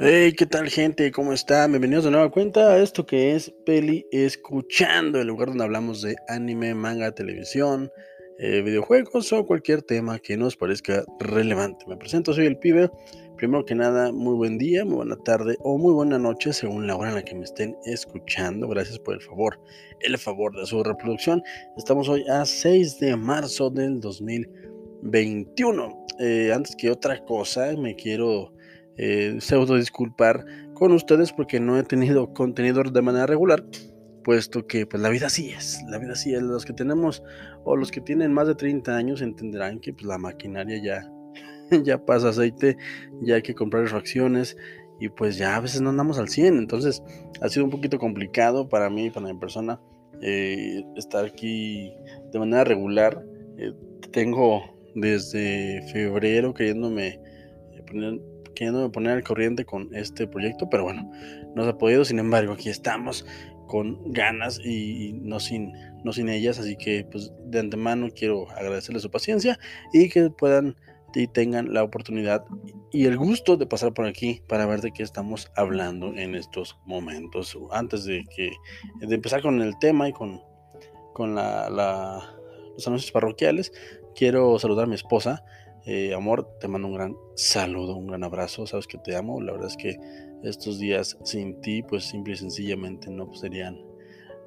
Hey, ¿qué tal gente? ¿Cómo están? Bienvenidos de nueva cuenta a esto que es Peli Escuchando, el lugar donde hablamos de anime, manga, televisión, eh, videojuegos o cualquier tema que nos parezca relevante. Me presento, soy el pibe. Primero que nada, muy buen día, muy buena tarde o muy buena noche según la hora en la que me estén escuchando. Gracias por el favor, el favor de su reproducción. Estamos hoy a 6 de marzo del 2021. Eh, antes que otra cosa, me quiero eh, pseudo disculpar con ustedes porque no he tenido contenido de manera regular, puesto que pues la vida sí es, la vida sí es. Los que tenemos o los que tienen más de 30 años entenderán que pues, la maquinaria ya, ya pasa aceite, ya hay que comprar refacciones y pues ya a veces no andamos al 100. Entonces ha sido un poquito complicado para mí, para mi persona, eh, estar aquí de manera regular. Eh, tengo desde febrero queriéndome poner me poner al corriente con este proyecto, pero bueno, no se ha podido, sin embargo, aquí estamos con ganas y, no, sin, no sin ellas, así que pues de antemano quiero agradecerles su paciencia y que puedan y tengan la oportunidad y el gusto de pasar por aquí para ver de qué estamos hablando en estos momentos. Antes de que de empezar con el tema y con, con la, los anuncios parroquiales, quiero saludar a mi esposa, eh, amor, te mando un gran saludo, un gran abrazo. Sabes que te amo. La verdad es que estos días sin ti, pues simple y sencillamente no serían,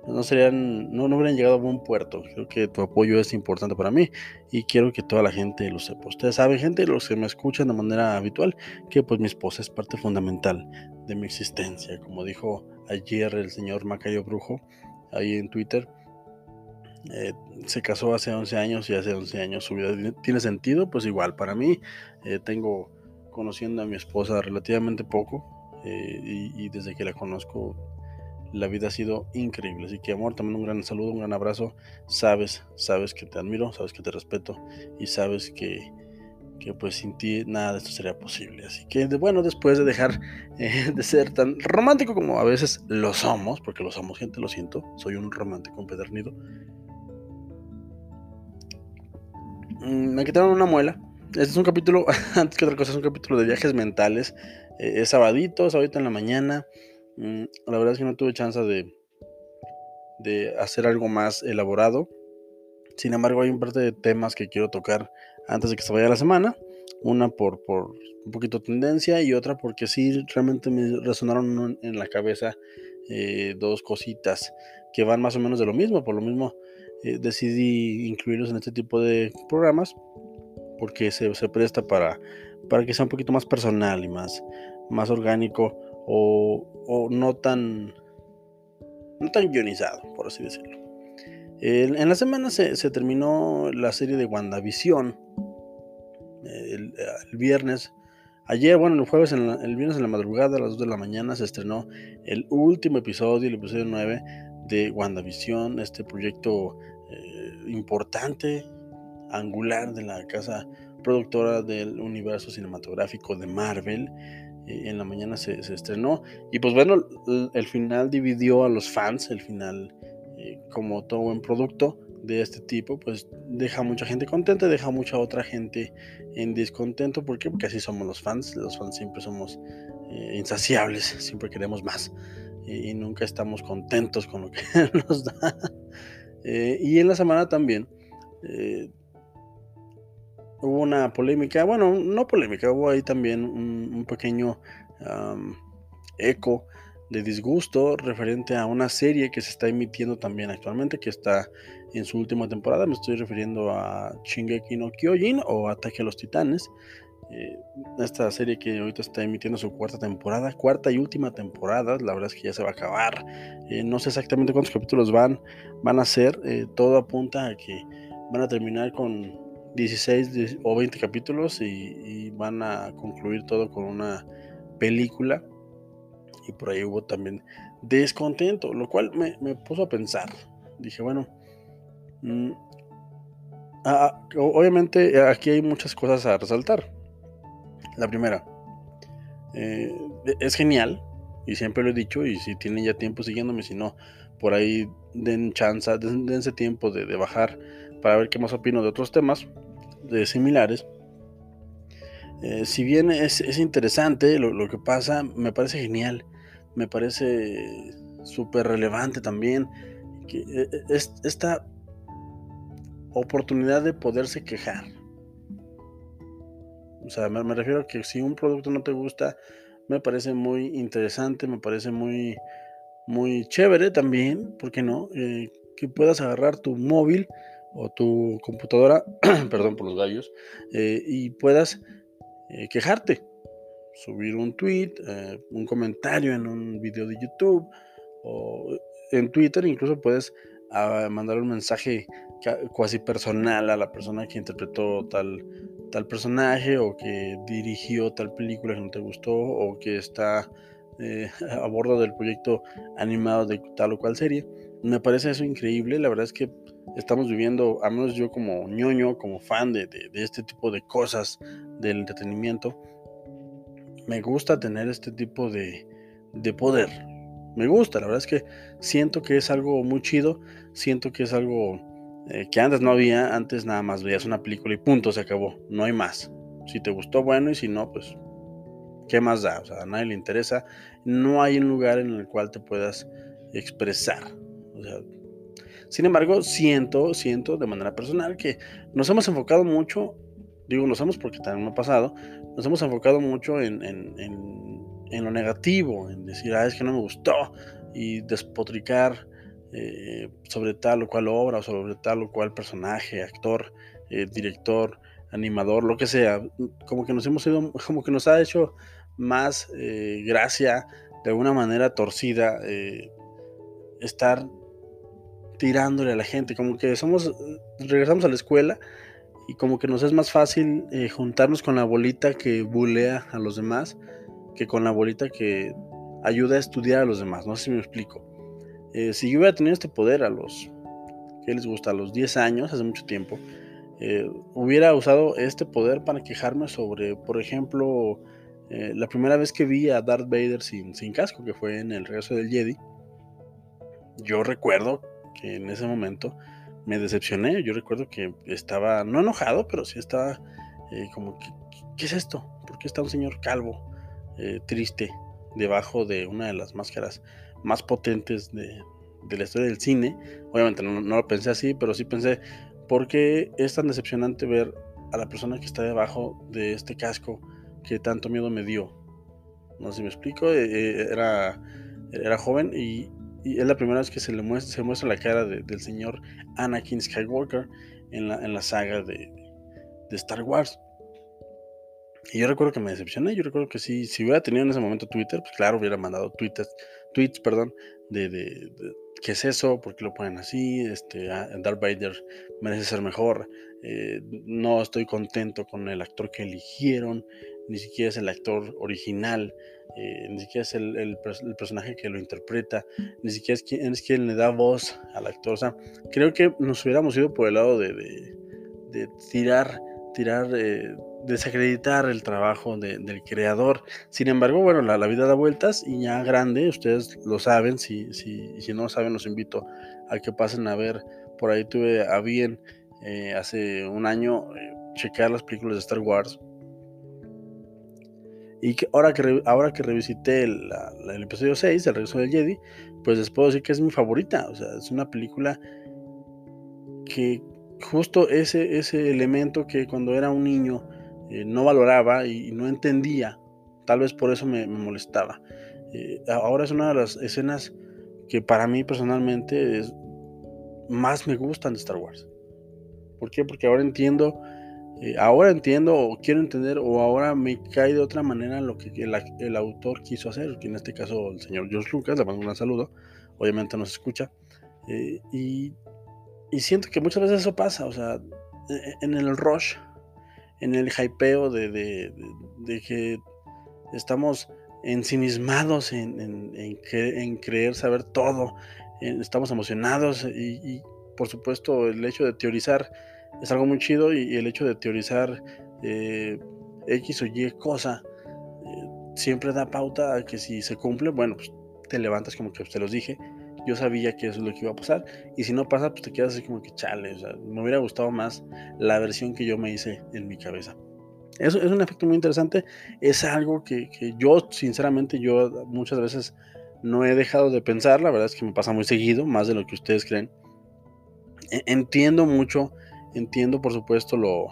no serían, no, no hubieran llegado a buen puerto. Creo que tu apoyo es importante para mí y quiero que toda la gente lo sepa. Ustedes saben, gente, los que me escuchan de manera habitual, que pues mi esposa es parte fundamental de mi existencia. Como dijo ayer el señor Macayo Brujo ahí en Twitter eh, se casó hace 11 años y hace 11 años su vida tiene sentido, pues igual para mí eh, tengo conociendo a mi esposa relativamente poco eh, y, desde que la conozco la vida ha sido increíble. Así que amor, también un gran saludo, un gran abrazo. Sabes, sabes que te admiro, sabes que te respeto y sabes que, que pues sin ti nada de esto sería posible. Así que bueno, después de dejar de ser tan romántico como a veces lo somos, porque lo somos gente, lo siento, soy un romántico empedernido. Me quitaron una muela. Este es un capítulo, antes que otra cosa, es un capítulo de viajes mentales. Eh, es sabadito, ahorita en la mañana. Mm, la verdad es que no tuve chance de, de hacer algo más elaborado. Sin embargo, hay un par de temas que quiero tocar antes de que se vaya la semana. Una por, por un poquito tendencia y otra porque sí realmente me resonaron en la cabeza eh, dos cositas que van más o menos de lo mismo. Por lo mismo, eh, decidí incluirlos en este tipo de programas porque se, se, presta para, para que sea un poquito más personal y más, más orgánico o, o no tan no tan guionizado, por así decirlo. en la semana se, se, terminó la serie de WandaVision. El, el, viernes, ayer, bueno, el jueves, en el viernes en la madrugada, a las 2 de la mañana, se estrenó el último episodio, el episodio 9 de WandaVision, este proyecto eh, importante, angular de la casa productora del universo cinematográfico de Marvel. Eh, en la mañana se, estrenó. Y pues bueno, el, final dividió a los fans, el final, eh, como todo buen producto de este tipo, pues deja mucha gente contenta, deja mucha otra gente en descontento. ¿Por qué? Porque así somos los fans. Los fans siempre somos insaciables, siempre queremos más. y nunca estamos contentos con lo que nos da. Eh, y en la semana también eh, hubo una polémica, bueno, no polémica, hubo ahí también un, pequeño eco de disgusto referente a una serie que se está emitiendo también actualmente, que está en su última temporada. Me estoy refiriendo a Shingeki no Kyojin o Ataque a los Titanes. Eh, esta serie que ahorita está emitiendo su cuarta temporada, cuarta y última temporada, la verdad es que ya se va a acabar. Eh, no sé exactamente cuántos capítulos van, van a ser, eh, todo apunta a que van a terminar con 16 o 20 capítulos y, van a concluir todo con una película. Y por ahí hubo también descontento, lo cual me, puso a pensar. Dije, bueno, mm, ah, obviamente aquí hay muchas cosas a resaltar. La primera, eh, es genial, y siempre lo he dicho, y si tienen ya tiempo siguiéndome, si no, por ahí den chance, dense tiempo de, bajar para ver qué más opino de otros temas de similares. Eh, si bien es, interesante lo, que pasa, me parece genial, me parece súper relevante también que eh, esta oportunidad de poderse quejar. O sea, me, refiero a que si un producto no te gusta, me parece muy interesante, me parece muy, muy chévere también, ¿por qué no? que puedas agarrar tu móvil o tu computadora, perdón por los gallos, y puedas eh, quejarte, subir un tweet, eh, un comentario en un video de YouTube o en Twitter, incluso puedes ah, mandar un mensaje cuasi personal a la persona que interpretó tal, tal personaje o que dirigió tal película que no te gustó o que está eh, a bordo del proyecto animado de tal o cual serie. Me parece eso increíble, la verdad es que estamos viviendo, a menos yo como ñoño, como fan de, este tipo de cosas del entretenimiento, me gusta tener este tipo de, poder. Me gusta, la verdad es que siento que es algo muy chido, siento que es algo eh, que antes no había, antes nada más veías una película y punto, se acabó, no hay más. Si te gustó, bueno, y si no, pues, ¿qué más da? O sea, a nadie le interesa. No hay un lugar en el cual te puedas expresar. O sea, sin embargo, siento, siento de manera personal que nos hemos enfocado mucho, digo nos hemos porque también me ha pasado, nos hemos enfocado mucho en, lo negativo, en decir, ah, es que no me gustó, y despotricar eh, sobre tal o cual obra, sobre tal o cual personaje, actor, eh, director, animador, lo que sea, como que nos hemos ido, como que nos ha hecho más eh, gracia, de alguna manera torcida, estar tirándole a la gente, como que somos, regresamos a la escuela y como que nos es más fácil eh, juntarnos con la bolita que bulea a los demás que con la bolita que ayuda a estudiar a los demás, no sé si me explico. Eh, si yo hubiera tenido este poder a los, ¿qué les gusta? A los 10 años, hace mucho tiempo, eh, hubiera usado este poder para quejarme sobre, por ejemplo, la primera vez que vi a Darth Vader sin, sin casco, que fue en el regreso del Jedi. Yo recuerdo que en ese momento me decepcioné. Yo recuerdo que estaba, no enojado, pero sí estaba eh, como, ¿qué, ¿qué, es esto? ¿Por qué está un señor calvo, eh, triste, debajo de una de las máscaras más potentes de, la historia del cine? Obviamente no, lo pensé así, pero sí pensé, ¿por qué es tan decepcionante ver a la persona que está debajo de este casco que tanto miedo me dio? No sé si me explico, eh, era, era joven y, y es la primera vez que se le muestra, se muestra la cara del señor Anakin Skywalker en la, en la saga de, Star Wars. Y yo recuerdo que me decepcioné, yo recuerdo que si, si hubiera tenido en ese momento Twitter, pues claro, hubiera mandado tweets, tweets perdón, de, de, qué es eso, por qué lo ponen así, este, ah, Darth Vader merece ser mejor, eh, no estoy contento con el actor que eligieron, ni siquiera es el actor original, eh, ni siquiera es el, personaje que lo interpreta, ni siquiera es quien, es quien le da voz al actor. O sea, creo que nos hubiéramos ido por el lado de, de, tirar, tirar, eh, desacreditar el trabajo del creador. Sin embargo, bueno, la, vida da vueltas y ya grande, ustedes lo saben, si, si, si no lo saben, los invito a que pasen a ver. Por ahí tuve a bien eh, hace un año checar las películas de Star Wars y que ahora que, ahora que revisité el, episodio 6, El regreso del Jedi, pues les puedo decir que es mi favorita. O sea, es una película que justo ese, ese elemento que cuando era un niño eh, no valoraba y, no entendía, tal vez por eso me, molestaba. Eh, ahora es una de las escenas que para mí personalmente es, más me gustan de Star Wars. ¿Por qué? Porque ahora entiendo eh, ahora entiendo o quiero entender o ahora me cae de otra manera lo que el, autor quiso hacer, que en este caso el señor George Lucas, le mando un saludo, obviamente nos escucha, eh, y, siento que muchas veces eso pasa, o sea, e, e, en el rush, en el hypeo de, que estamos ensimismados en, en, creer saber todo, estamos emocionados y, y por supuesto el hecho de teorizar es algo muy chido y, el hecho de teorizar eh, X o Y cosa eh, siempre da pauta a que si se cumple, bueno, pues te levantas como que te los dije, yo sabía que eso es lo que iba a pasar y si no pasa, pues te quedas así como que chale, o sea, me hubiera gustado más la versión que yo me hice en mi cabeza. Eso es un efecto muy interesante. Es algo que, que, yo, sinceramente, yo muchas veces no he dejado de pensar. La verdad es que me pasa muy seguido, más de lo que ustedes creen. E, entiendo mucho, entiendo por supuesto lo,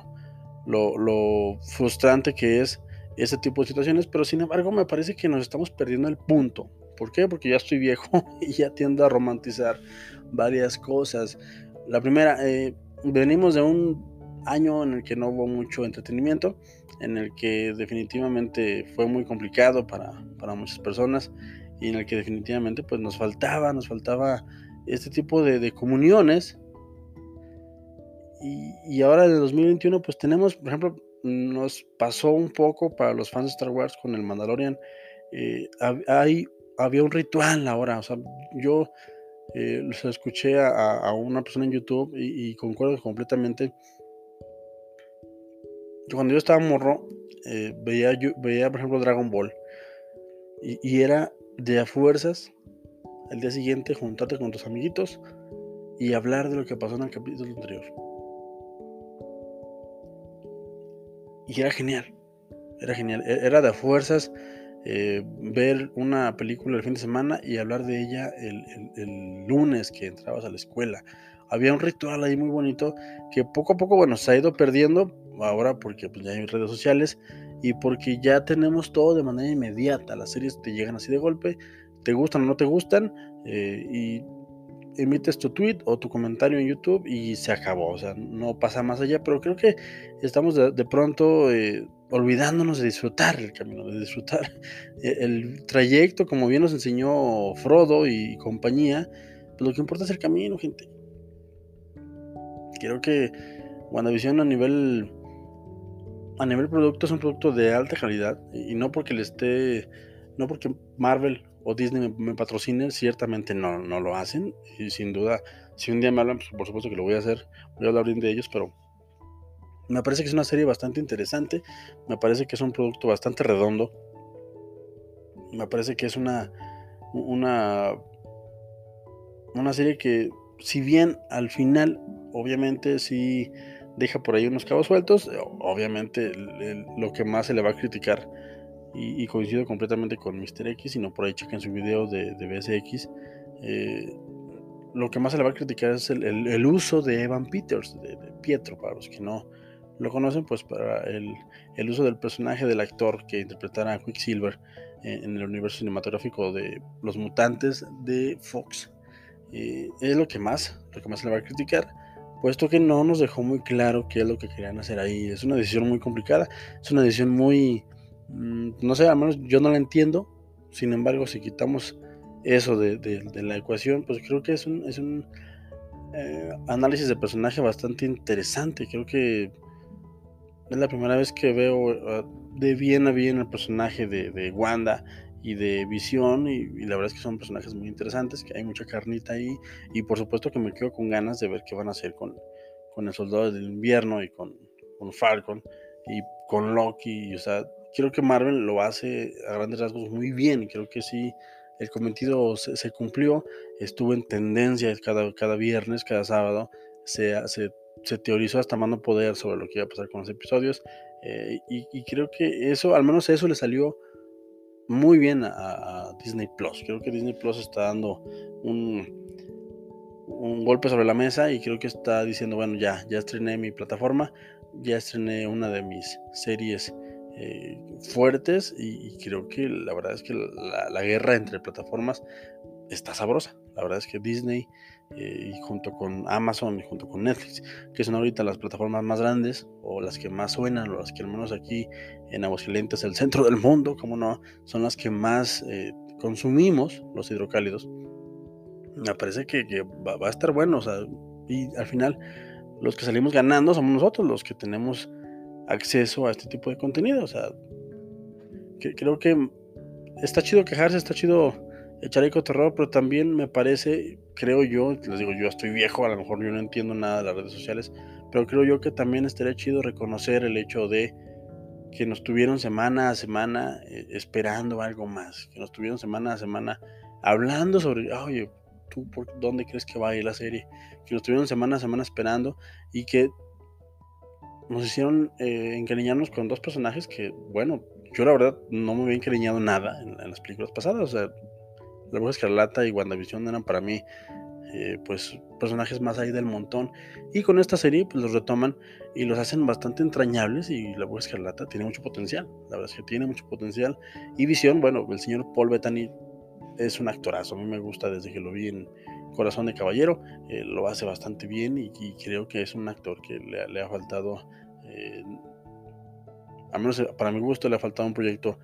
lo, lo frustrante que es ese tipo de situaciones, pero sin embargo me parece que nos estamos perdiendo el punto. ¿Por qué? Porque ya estoy viejo y ya tiendo a romantizar varias cosas. La primera, eh, venimos de un año en el que no hubo mucho entretenimiento, en el que definitivamente fue muy complicado para, para muchas personas y en el que definitivamente pues nos faltaba, nos faltaba este tipo de, de comuniones. Y, y, ahora en 2021 pues tenemos, por ejemplo, nos pasó un poco para los fans de Star Wars con el Mandalorian. Eh, hay, había un ritual ahora, o sea, yo eh, escuché a, una persona en YouTube y, concuerdo completamente. Cuando yo estaba morro, eh, veía, yo, veía, por ejemplo, Dragon Ball. Y, y, era de a fuerzas, el día siguiente, juntarte con tus amiguitos y hablar de lo que pasó en el capítulo anterior. Y era genial. Era genial. E-, era de fuerzas eh, ver una película el fin de semana y hablar de ella el, lunes que entrabas a la escuela. Había un ritual ahí muy bonito que poco a poco, bueno, se ha ido perdiendo ahora porque pues, ya hay redes sociales y porque ya tenemos todo de manera inmediata. Las series te llegan así de golpe, te gustan o no te gustan eh, y emites tu tweet o tu comentario en YouTube y se acabó, o sea, no pasa más allá, pero creo que estamos de, pronto eh, olvidándonos de disfrutar el camino, de disfrutar el trayecto, como bien nos enseñó Frodo y compañía, pues lo que importa es el camino, gente. Creo que WandaVision a nivel a nivel producto es un producto de alta calidad y no porque le esté no porque Marvel o Disney me, patrocinen, ciertamente no, no lo hacen. Y sin duda, si un día me hablan, pues, por supuesto que lo voy a hacer. Voy a hablar bien de ellos, pero me parece que es una serie bastante interesante. Me parece que es un producto bastante redondo. Me parece que es una, una, una serie que, si bien al final, obviamente, sí deja por ahí unos cabos sueltos, obviamente lo que más se le va a criticar y, coincido completamente con Mr. X, sino por ahí chequen su video de, de BSX. Eh, lo que más se le va a criticar es el, uso de Evan Peters, de, Pietro, para los que no lo conocen, pues para el, uso del personaje del actor que interpretara a Quicksilver en el universo cinematográfico de Los Mutantes de Fox. Eh, es lo que más, lo que más se le va a criticar, puesto que no nos dejó muy claro qué es lo que querían hacer ahí. Es una decisión muy complicada, es una decisión muy no sé, al menos yo no la entiendo. Sin embargo, si quitamos eso de, la ecuación, pues creo que es un, es un eh, análisis de personaje bastante interesante. Creo que es la primera vez que veo ah, de bien a bien el personaje de, Wanda y de Visión y, la verdad es que son personajes muy interesantes, que hay mucha carnita ahí y por supuesto que me quedo con ganas de ver qué van a hacer con, con el Soldado del Invierno y con, con Falcon y con Loki, o sea, creo que Marvel lo hace a grandes rasgos muy bien. Creo que sí, el cometido se, cumplió. Estuvo en tendencia cada, cada viernes, cada sábado. Se, se, teorizó hasta mano poder sobre lo que iba a pasar con los episodios. Eh, y, creo que eso, al menos eso le salió muy bien a, Disney Plus. Creo que Disney Plus está dando un, un golpe sobre la mesa y creo que está diciendo, bueno, ya, ya estrené mi plataforma, ya estrené una de mis series eh, fuertes y, creo que la verdad es que la, guerra entre plataformas está sabrosa. La verdad es que Disney eh, y junto con Amazon y junto con Netflix, que son ahorita las plataformas más grandes o las que más suenan o las que al menos aquí en Aguascalientes, el centro del mundo, como no, son las que más eh, consumimos los hidrocálidos. Me parece que, va, va, a estar bueno, o sea, y al final los que salimos ganando somos nosotros, los que tenemos acceso a este tipo de contenido. O sea, creo que está chido quejarse, está chido echar eco terror, pero también me parece, creo yo, les digo, yo estoy viejo, a lo mejor yo no entiendo nada de las redes sociales, pero creo yo que también estaría chido reconocer el hecho de que nos tuvieron semana a semana eh, esperando algo más, que nos tuvieron semana a semana hablando sobre, oye, tú por dónde crees que va a ir la serie, que nos tuvieron semana a semana esperando y que nos hicieron eh, encariñarnos con dos personajes que, bueno, yo la verdad no me había encariñado nada en, las películas pasadas. O sea, La Bruja Escarlata y WandaVision eran para mí, eh, pues, personajes más ahí del montón. Y con esta serie, pues los retoman y los hacen bastante entrañables. Y La Bruja Escarlata tiene mucho potencial. La verdad es que tiene mucho potencial. Y Visión, bueno, el señor Paul Bettany es un actorazo. A mí me gusta desde que lo vi en Corazón de Caballero. Eh, lo hace bastante bien y, creo que es un actor que le, ha faltado, eh, a menos para mi gusto, le ha faltado un proyecto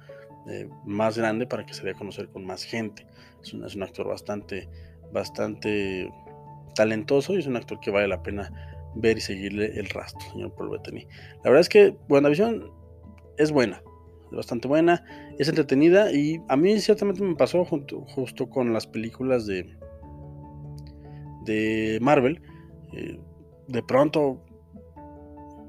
eh, más grande para que se dé a conocer con más gente. Es un, actor bastante, bastante talentoso y es un actor que vale la pena ver y seguirle el rastro, señor Paul Bettany. La verdad es que WandaVision es buena, es bastante buena, es entretenida y a mí ciertamente me pasó justo con las películas de, de Marvel. Eh, de pronto,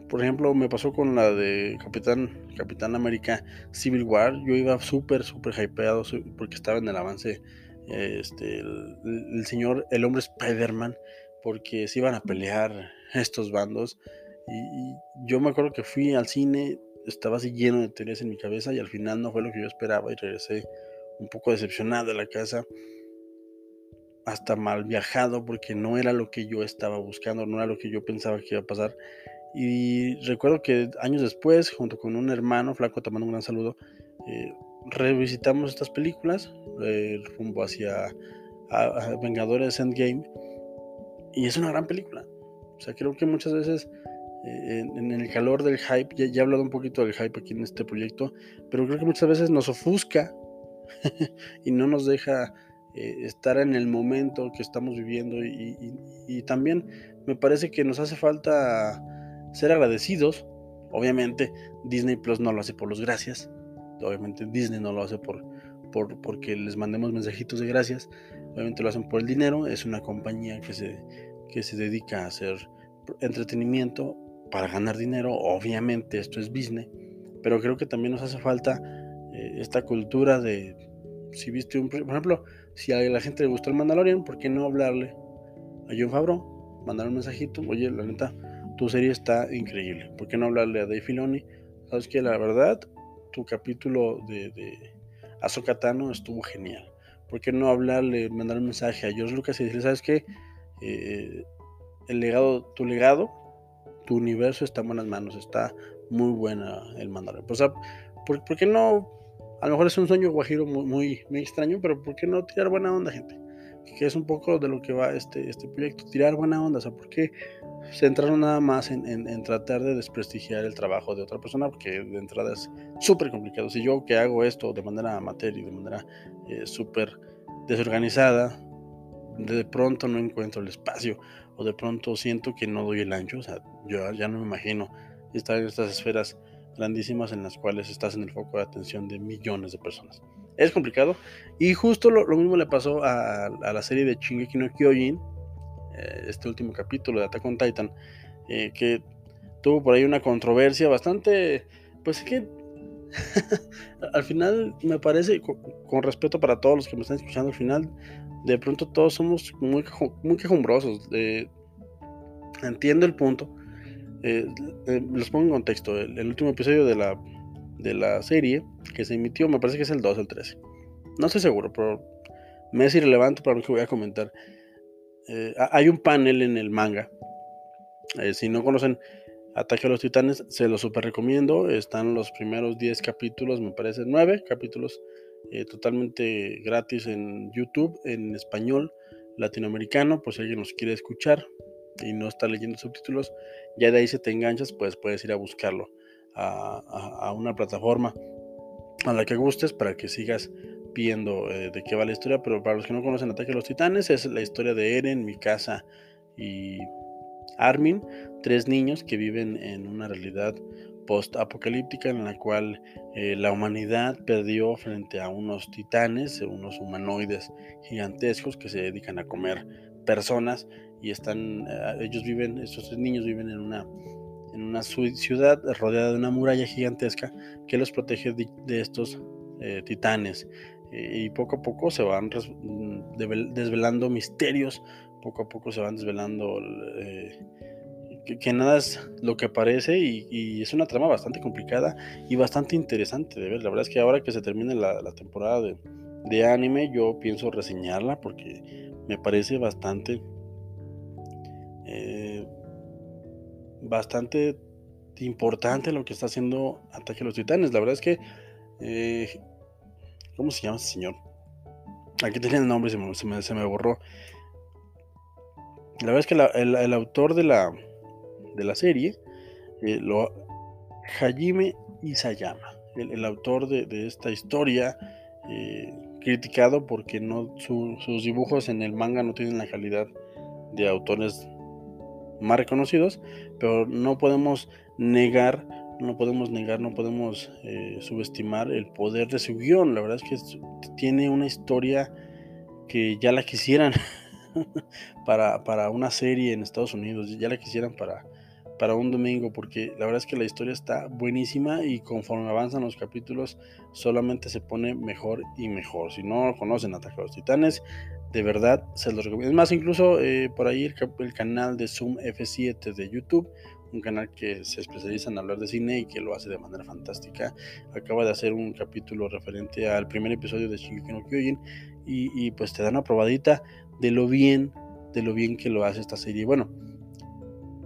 por ejemplo, me pasó con la de Capitán, Capitán América Civil War. Yo iba súper, súper hypeado porque estaba en el avance este, el, señor, el hombre Spider-Man, porque se iban a pelear estos bandos. Y, yo me acuerdo que fui al cine, estaba así lleno de teorías en mi cabeza y al final no fue lo que yo esperaba y regresé un poco decepcionado a la casa hasta mal viajado porque no era lo que yo estaba buscando, no era lo que yo pensaba que iba a pasar. Y recuerdo que años después, junto con un hermano, Flaco, te mando un gran saludo, eh, revisitamos estas películas, el rumbo hacia Vengadores Endgame, y es una gran película. O sea, creo que muchas veces eh, en, el calor del hype, ya, ya, he hablado un poquito del hype aquí en este proyecto, pero creo que muchas veces nos ofusca y no nos deja eh, estar en el momento que estamos viviendo y, también me parece que nos hace falta ser agradecidos. Obviamente Disney Plus no lo hace por los gracias, obviamente Disney no lo hace por, por porque les mandemos mensajitos de gracias, obviamente lo hacen por el dinero, es una compañía que se, que se dedica a hacer entretenimiento para ganar dinero, obviamente esto es Disney, pero creo que también nos hace falta eh, esta cultura de, si viste un, por ejemplo, si a la gente le gustó el Mandalorian, ¿por qué no hablarle a John Favreau? Mandar un mensajito, oye, la neta, tu serie está increíble. ¿Por qué no hablarle a Dave Filoni? Sabes que la verdad, tu capítulo de, de estuvo genial. ¿Por qué no hablarle, mandar un mensaje a George Lucas y decirle, sabes qué? Eh, el legado, tu legado, tu universo está en buenas manos, está muy buena el Mandalorian. O sea, ¿por, ¿por qué no a lo mejor es un sueño guajiro muy, muy, extraño, pero ¿por qué no tirar buena onda, gente? Que es un poco de lo que va este, este proyecto, tirar buena onda. O sea, ¿por qué centrarnos nada más en, tratar de desprestigiar el trabajo de otra persona? Porque de entrada es súper complicado. Si yo que hago esto de manera amateur y de manera eh, súper desorganizada, de pronto no encuentro el espacio o de pronto siento que no doy el ancho. O sea, yo ya no me imagino estar en estas esferas grandísimas en las cuales estás en el foco de atención de millones de personas. Es complicado y justo lo, mismo le pasó a, la serie de Shingeki no Kyojin, eh, este último capítulo de Attack on Titan, eh, que tuvo por ahí una controversia bastante, pues es que al final me parece, con, respeto para todos los que me están escuchando, al final de pronto todos somos muy, muy quejumbrosos. entiendo el punto, eh, eh, los pongo en contexto. El, último episodio de la, de la serie que se emitió, me parece que es el 2 o el 13. No estoy seguro, pero me es irrelevante para lo que voy a comentar. Eh, hay un panel en el manga. si no conocen Ataque a los Titanes, se los super recomiendo. Están los primeros 10 capítulos, me parece 9 capítulos totalmente gratis en YouTube, en español latinoamericano, por si alguien nos quiere escuchar y no está leyendo subtítulos, ya de ahí se te enganchas, pues puedes ir a buscarlo a, una plataforma a la que gustes para que sigas viendo eh, de qué va la historia. Pero para los que no conocen Ataque a los Titanes, es la historia de Eren, Mikasa y Armin, tres niños que viven en una realidad post-apocalíptica en la cual eh, la humanidad perdió frente a unos titanes, unos humanoides gigantescos que se dedican a comer personas y están, eh, ellos viven, estos tres niños viven en una, en una ciudad rodeada de una muralla gigantesca que los protege de, estos eh, titanes. Eh, y poco a poco se van desvelando misterios, poco a poco se van desvelando que, nada es lo que parece y, es una trama bastante complicada y bastante interesante de ver. La verdad es que ahora que se termine la, temporada de, anime, yo pienso reseñarla porque me parece bastante... Eh, bastante importante lo que está haciendo Ataque a los Titanes. La verdad es que... Eh, ¿Cómo se llama ese señor? Aquí tenía el nombre se me, se me, borró. La verdad es que el, autor de la, de la serie, eh, lo, Hajime Isayama, el, el autor de, esta historia, eh, criticado porque no, sus dibujos en el manga no tienen la calidad de autores más reconocidos, pero no podemos negar, no podemos negar, no podemos eh, subestimar el poder de su guion. La verdad es que tiene una historia que ya la quisieran para, para, una serie en Estados Unidos, ya la quisieran para, para un domingo, porque la verdad es que la historia está buenísima y conforme avanzan los capítulos solamente se pone mejor y mejor. Si no conocen Ataque a los Titanes, de verdad se los recomiendo. Es más, incluso eh, por ahí el, canal de Zoom F7 de YouTube, un canal que se especializa en hablar de cine y que lo hace de manera fantástica, acaba de hacer un capítulo referente al primer episodio de Shingeki no Kyojin y, pues te da una probadita de lo bien, de lo bien que lo hace esta serie. Bueno,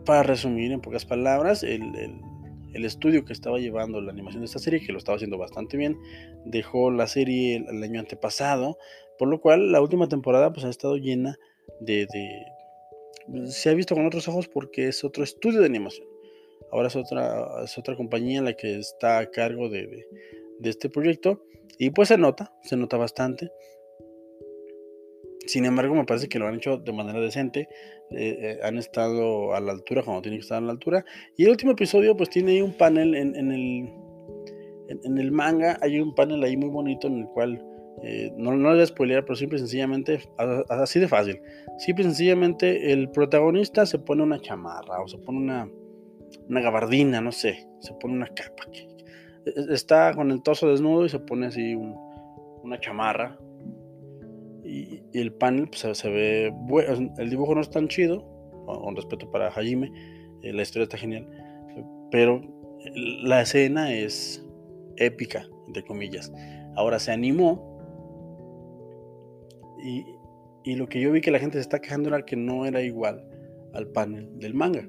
para resumir en pocas palabras, el, estudio que estaba llevando la animación de esta serie, que lo estaba haciendo bastante bien, dejó la serie el, año antepasado, por lo cual la última temporada pues ha estado llena de, se ha visto con otros ojos porque es otro estudio de animación. Ahora es otra, es otra compañía la que está a cargo de, de, este proyecto y pues se nota, se nota bastante. Sin embargo, me parece que lo han hecho de manera decente. Eh, eh, han estado a la altura cuando tienen que estar a la altura. Y el último episodio, pues tiene ahí un panel en, el, en, el manga. Hay un panel ahí muy bonito en el cual eh, no, no, voy a spoilear, pero simple y sencillamente, así de fácil. Simple y sencillamente, el protagonista se pone una chamarra o se pone una, una gabardina, no sé, se pone una capa. E, e, está con el torso desnudo y se pone así una chamarra, y, el panel pues, se, ve bueno, el dibujo no es tan chido, con respeto para Hajime, eh, la historia está genial, pero la escena es épica, entre comillas. Ahora se animó y, y, lo que yo vi que la gente se está quejando era que no era igual al panel del manga.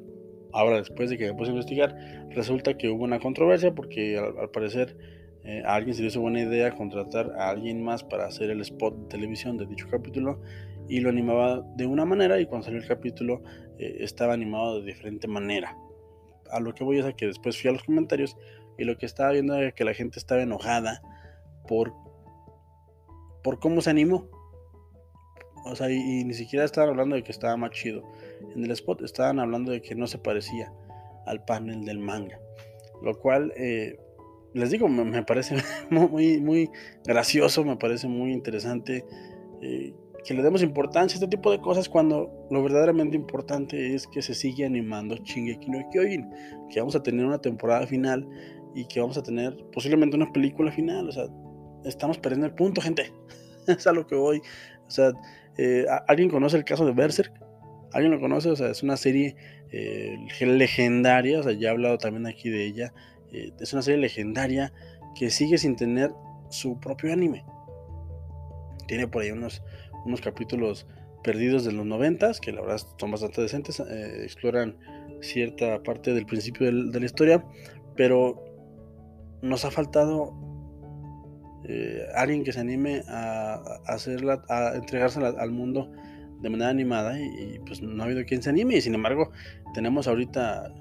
Ahora, después de que me puse a investigar, resulta que hubo una controversia porque al parecer eh, a alguien se le hizo buena idea contratar a alguien más para hacer el spot de televisión de dicho capítulo y lo animaba de una manera y cuando salió el capítulo eh, estaba animado de diferente manera. A lo que voy es a que después fui a los comentarios y lo que estaba viendo era que la gente estaba enojada por, por cómo se animó. O sea, y, ni siquiera estaban hablando de que estaba más chido. En el spot estaban hablando de que no se parecía al panel del manga. Lo cual eh, les digo, me, parece muy, muy gracioso, me parece muy interesante eh, que le demos importancia a este tipo de cosas cuando lo verdaderamente importante es que se sigue animando Shingeki no Kyojin, que vamos a tener una temporada final y que vamos a tener posiblemente una película final, o sea, estamos perdiendo el punto, gente, es a lo que voy, o sea, eh, ¿alguien conoce el caso de Berserk? ¿Alguien lo conoce? O sea, es una serie eh, legendaria, o sea, ya he hablado también aquí de ella, eh, es una serie legendaria que sigue sin tener su propio anime. Tiene por ahí unos, unos capítulos perdidos de los noventas, que la verdad son bastante decentes, eh, exploran cierta parte del principio de la historia, pero nos ha faltado eh, alguien que se anime a, hacerla, a entregársela al mundo de manera animada y, pues no ha habido quien se anime y sin embargo tenemos ahorita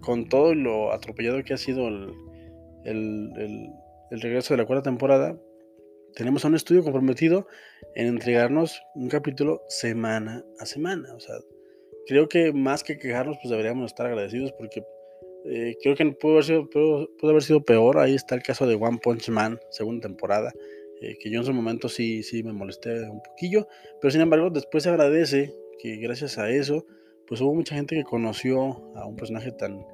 con todo lo atropellado que ha sido el, regreso de la cuarta temporada, tenemos a un estudio comprometido en entregarnos un capítulo semana a semana. O sea, creo que más que quejarnos, pues deberíamos estar agradecidos porque eh, creo que pudo haber, sido, pudo, haber sido peor. Ahí está el caso de One Punch Man, segunda temporada, eh, que yo en su momento sí, sí me molesté un poquillo, pero sin embargo después se agradece que gracias a eso pues hubo mucha gente que conoció a un personaje tan,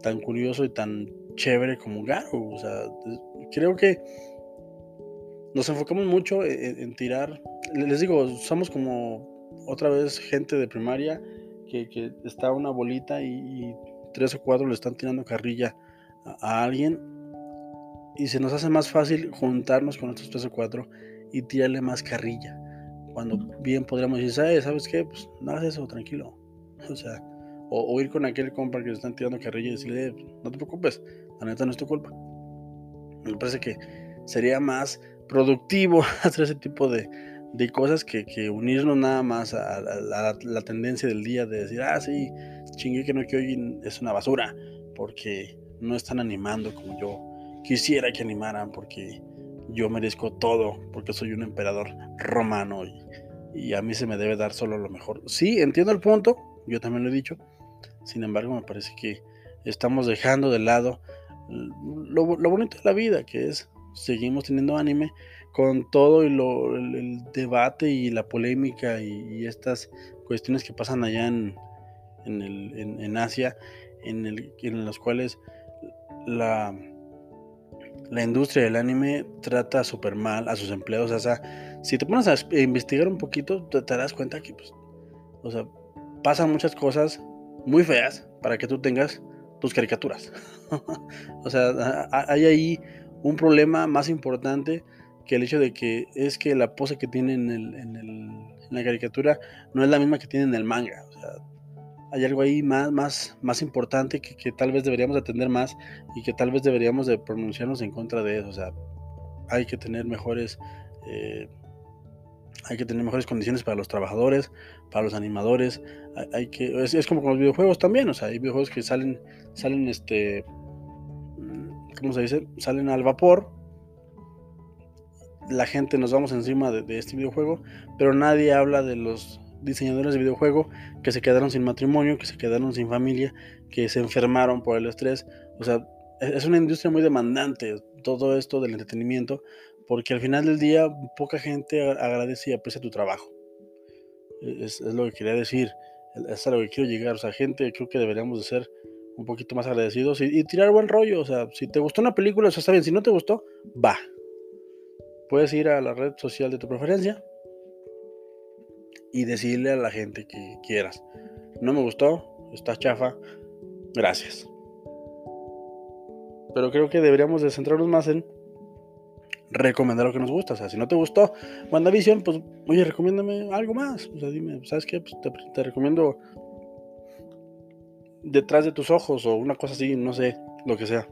tan curioso y tan chévere como Garo. O sea, creo que nos enfocamos mucho en, tirar. Les digo, somos como otra vez gente de primaria que, está una bolita y, tres o cuatro le están tirando carrilla a, alguien y se nos hace más fácil juntarnos con estos tres o cuatro y tirarle más carrilla. Cuando bien podríamos decir, ¿sabes qué? Pues no hagas eso, tranquilo. O sea, o, ir con aquel compa que le están tirando carrilla y decirle, eh, no te preocupes, la neta no es tu culpa. Me parece que sería más productivo hacer ese tipo de, de cosas que, que, unirnos nada más a, la tendencia del día de decir, ah, sí, chingue que no que hoy es una basura, porque no están animando como yo quisiera que animaran, porque yo merezco todo, porque soy un emperador romano y, y a mí se me debe dar solo lo mejor. Sí, entiendo el punto, yo también lo he dicho, sin embargo me parece que estamos dejando de lado lo, bonito de la vida, que es seguimos teniendo anime con todo y lo, el, debate y la polémica y, estas cuestiones que pasan allá en, en, el, en, Asia, en, el, en las cuales la, la industria del anime trata súper mal a sus empleados. O sea, si te pones a investigar un poquito, te, darás cuenta que, pues, o sea, pasan muchas cosas muy feas para que tú tengas tus caricaturas. o sea, hay ahí un problema más importante que el hecho de que es que la pose que tiene en, el, la caricatura no es la misma que tiene en el manga. O sea, hay algo ahí más, más, más importante que, que, tal vez deberíamos atender más y que tal vez deberíamos de pronunciarnos en contra de eso. O sea, hay que tener mejores... Eh, hay que tener mejores condiciones para los trabajadores, para los animadores. Hay, que es, como con los videojuegos también, o sea, hay videojuegos que salen salen este mm, ¿cómo se dice? Salen al vapor la gente nos vamos encima de, este videojuego, pero nadie habla de los diseñadores de videojuego que se quedaron sin matrimonio, que se quedaron sin familia, que se enfermaron por el estrés. O sea, es una industria muy demandante todo esto del entretenimiento, porque al final del día poca gente agradece y aprecia tu trabajo. Es, lo que quería decir, es a lo que quiero llegar. O sea, gente, creo que deberíamos de ser un poquito más agradecidos y, tirar buen rollo. O sea, si te gustó una película, eso está bien. Si no te gustó, va, puedes ir a la red social de tu preferencia y decirle a la gente que quieras. No me gustó, está chafa, gracias. Pero creo que deberíamos de centrarnos más en recomendar lo que nos gusta. O sea, si no te gustó WandaVision, pues, oye, recomiéndame algo más. O sea, dime, ¿sabes qué? Pues te, te recomiendo detrás de tus ojos o una cosa así, no sé, lo que sea.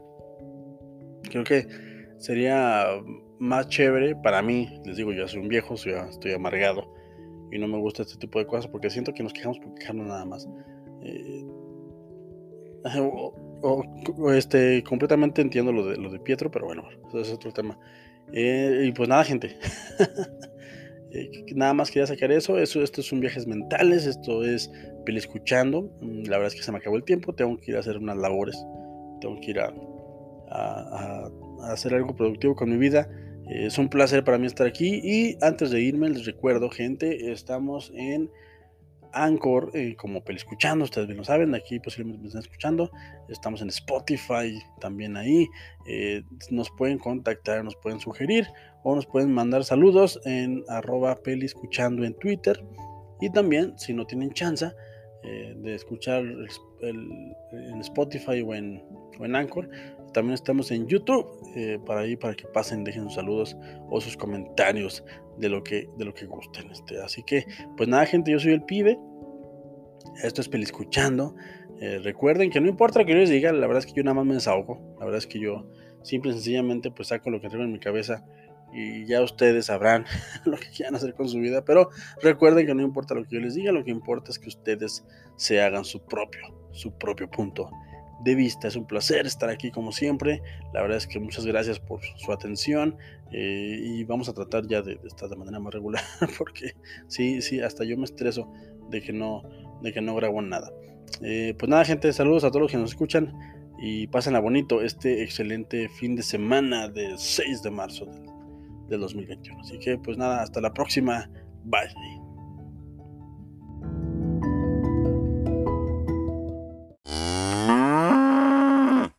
Creo que sería más chévere para mí, les digo, yo soy un viejo, soy, estoy amargado y no me gusta este tipo de cosas porque siento que nos quejamos por quejarnos nada más. Eh, o, este, completamente entiendo lo de, lo de Pietro, pero bueno, eso es otro tema. Eh, y pues nada, gente. Eh, nada más quería sacar eso. eso. Esto son viajes mentales, esto es peli escuchando. Mm, la verdad es que se me acabó el tiempo, tengo que ir a hacer unas labores, tengo que ir a, a hacer algo productivo con mi vida. Es un placer para mí estar aquí y antes de irme les recuerdo gente, estamos en Anchor eh, como escuchando, ustedes bien lo saben, aquí posiblemente me están escuchando, estamos en Spotify también ahí, eh, nos pueden contactar, nos pueden sugerir o nos pueden mandar saludos en arroba peliscuchando en Twitter. Y también si no tienen chance eh, de escuchar en Spotify o en, o en Anchor, también estamos en YouTube eh, para ahí para que pasen, dejen sus saludos o sus comentarios de lo que, de lo que gusten. Este. Así que, pues nada, gente, yo soy el pibe. Esto es Peliscuchando. Eh, recuerden que no importa lo que yo les diga, la verdad es que yo nada más me desahogo. La verdad es que yo simple y sencillamente pues saco lo que tengo en mi cabeza y ya ustedes sabrán lo que quieran hacer con su vida. Pero recuerden que no importa lo que yo les diga, lo que importa es que ustedes se hagan su propio, su propio punto de vista. Es un placer estar aquí como siempre. La verdad es que muchas gracias por su atención eh, y vamos a tratar ya de, estar de manera más regular porque sí, sí, hasta yo me estreso de que no, de que no grabo nada. Eh, pues nada, gente, saludos a todos los que nos escuchan y pasen a bonito este excelente fin de semana del 6 de marzo del, del 2021. Así que pues nada, hasta la próxima. Bye.